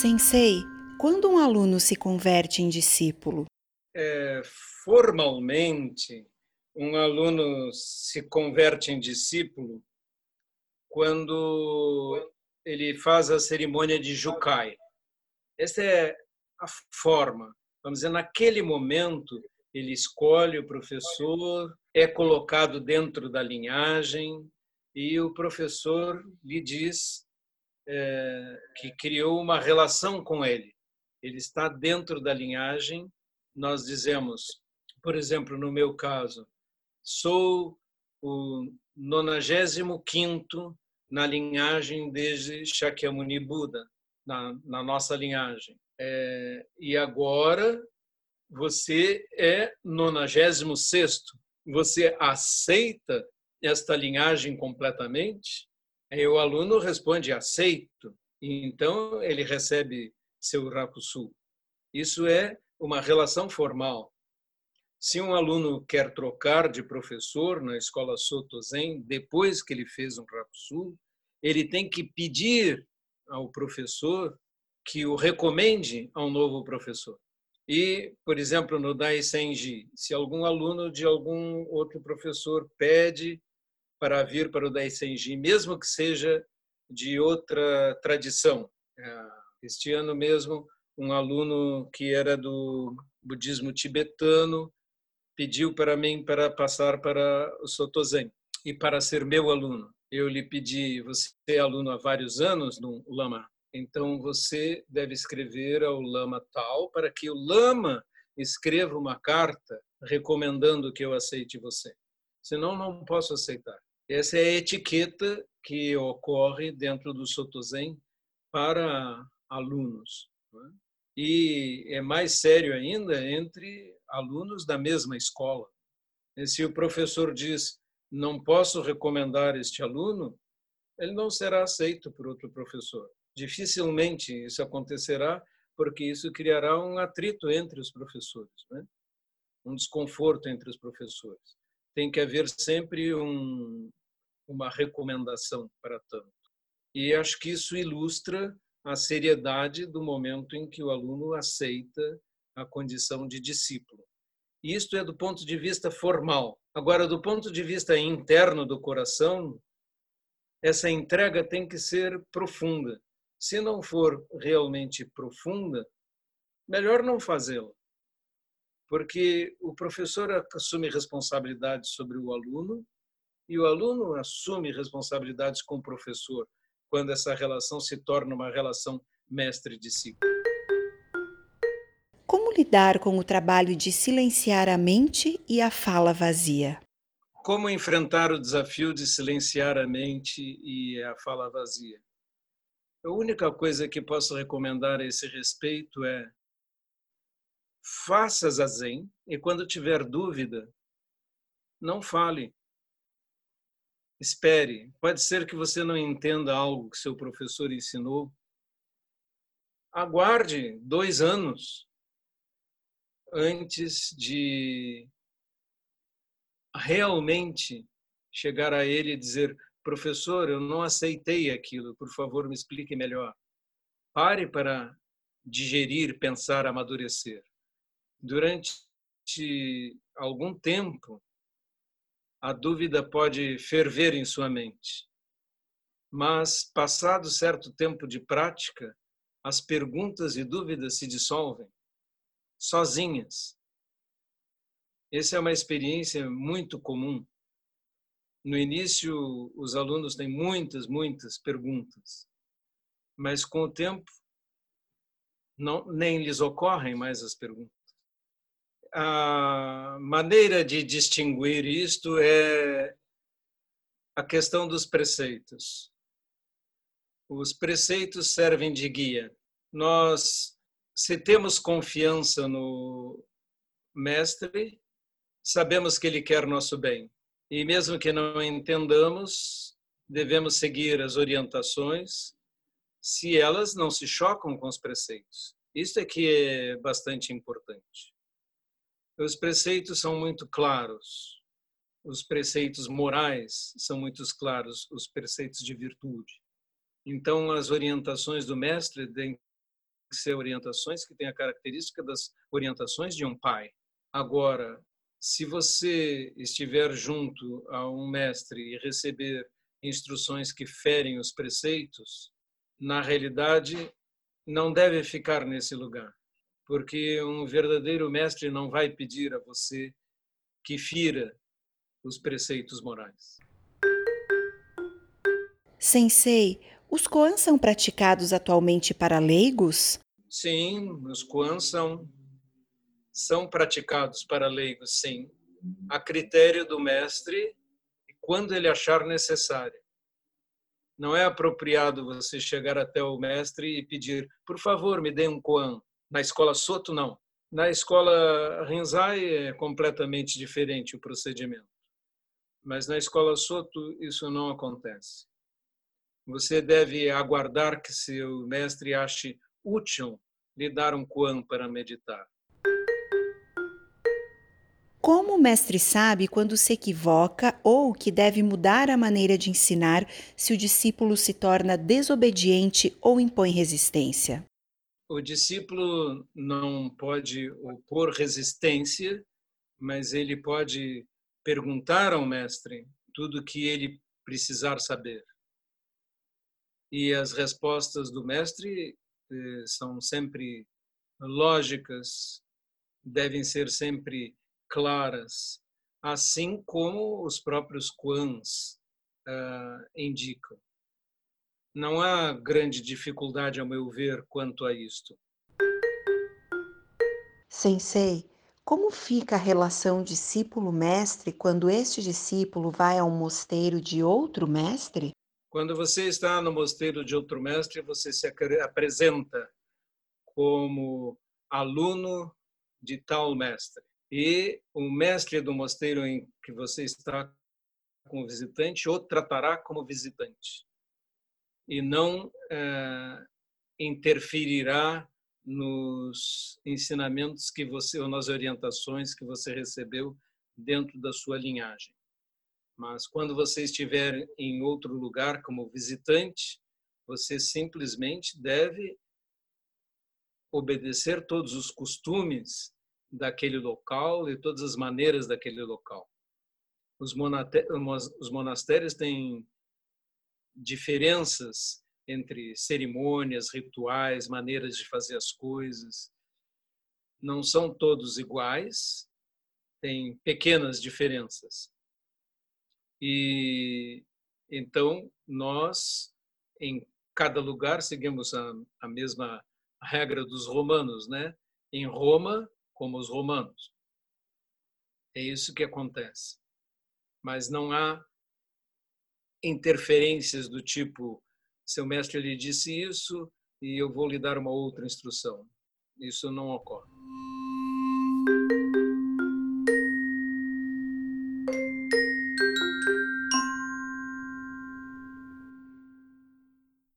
Sensei, quando um aluno se converte em discípulo? É, formalmente, um aluno se converte em discípulo quando ele faz a cerimônia de Jukai. Essa é a forma. Vamos dizer, naquele momento, ele escolhe o professor, é colocado dentro da linhagem e o professor lhe diz é, que criou uma relação com ele. Ele está dentro da linhagem. Nós dizemos, por exemplo, no meu caso, sou o 95 na linhagem desde Shakyamuni Buda, na, na nossa linhagem. É, e agora você é 96. Você aceita esta linhagem completamente? Aí o aluno responde aceito, e então ele recebe seu rakusu. Isso é uma relação formal. Se um aluno quer trocar de professor na escola Soto Zen, depois que ele fez um rakusu, ele tem que pedir ao professor que o recomende a um novo professor. E, por exemplo, no Dai Senji, se algum aluno de algum outro professor pede para vir para o Daisenji, mesmo que seja de outra tradição. É, este ano mesmo, um aluno que era do budismo tibetano pediu para mim para passar para o Sotozen e para ser meu aluno. Eu lhe pedi, você é aluno há vários anos no Lama, então você deve escrever ao Lama tal para que o Lama escreva uma carta recomendando que eu aceite você. Senão, não posso aceitar. Essa é a etiqueta que ocorre dentro do Sotozen para alunos. Né? E é mais sério ainda entre alunos da mesma escola. E se o professor diz, não posso recomendar este aluno, ele não será aceito por outro professor. Dificilmente isso acontecerá, porque isso criará um atrito entre os professores, né? um desconforto entre os professores. Tem que haver sempre um, uma recomendação para tanto. E acho que isso ilustra a seriedade do momento em que o aluno aceita a condição de discípulo. Isto é do ponto de vista formal. Agora, do ponto de vista interno do coração, essa entrega tem que ser profunda. Se não for realmente profunda, melhor não fazê-la. Porque o professor assume responsabilidade sobre o aluno e o aluno assume responsabilidades com o professor quando essa relação se torna uma relação mestre-discípulo. Como lidar com o trabalho de silenciar a mente e a fala vazia? Como enfrentar o desafio de silenciar a mente e a fala vazia? A única coisa que posso recomendar a esse respeito é faça zazen e quando tiver dúvida, não fale. Espere, pode ser que você não entenda algo que seu professor ensinou. Aguarde dois anos antes de realmente chegar a ele e dizer: professor, eu não aceitei aquilo, por favor, me explique melhor. Pare para digerir, pensar, amadurecer. Durante algum tempo, a dúvida pode ferver em sua mente. Mas, passado certo tempo de prática, as perguntas e dúvidas se dissolvem, sozinhas. Essa é uma experiência muito comum. No início, os alunos têm muitas, muitas perguntas, mas com o tempo, não, nem lhes ocorrem mais as perguntas a maneira de distinguir isto é a questão dos preceitos. Os preceitos servem de guia. Nós, se temos confiança no mestre, sabemos que ele quer nosso bem. E mesmo que não entendamos, devemos seguir as orientações, se elas não se chocam com os preceitos. Isso é que é bastante importante. Os preceitos são muito claros. Os preceitos morais são muito claros, os preceitos de virtude. Então, as orientações do mestre ser orientações que têm a característica das orientações de um pai. Agora, se você estiver junto a um mestre e receber instruções que ferem os preceitos, na realidade não deve ficar nesse lugar, porque um verdadeiro mestre não vai pedir a você que fira os preceitos morais. Sensei, os koans são praticados atualmente para leigos? Sim, os koans são, são praticados para leigos, sim, a critério do mestre e quando ele achar necessário. Não é apropriado você chegar até o mestre e pedir, por favor, me dê um koan. Na escola Soto, não. Na escola Rinzai é completamente diferente o procedimento. Mas na escola Soto isso não acontece. Você deve aguardar que seu mestre ache útil lhe dar um koan para meditar. Como o mestre sabe quando se equivoca ou que deve mudar a maneira de ensinar se o discípulo se torna desobediente ou impõe resistência? O discípulo não pode opor resistência, mas ele pode perguntar ao mestre tudo o que ele precisar saber. E as respostas do mestre eh, são sempre lógicas, devem ser sempre claras, assim como os próprios quans uh, indicam. Não há grande dificuldade, ao meu ver, quanto a isto. Sensei, como fica a relação discípulo-mestre quando este discípulo vai ao mosteiro de outro mestre? Quando você está no mosteiro de outro mestre, você se apresenta como aluno de tal mestre e o mestre do mosteiro em que você está como visitante o tratará como visitante e não é, interferirá nos ensinamentos que você ou nas orientações que você recebeu dentro da sua linhagem. Mas quando você estiver em outro lugar como visitante, você simplesmente deve obedecer todos os costumes daquele local e todas as maneiras daquele local. Os, os monastérios têm diferenças entre cerimônias, rituais, maneiras de fazer as coisas. Não são todos iguais, tem pequenas diferenças. E então nós, em cada lugar, seguimos a, a mesma regra dos romanos, né? Em Roma, como os romanos. É isso que acontece. Mas não há interferências do tipo seu mestre lhe disse isso e eu vou lhe dar uma outra instrução. Isso não ocorre.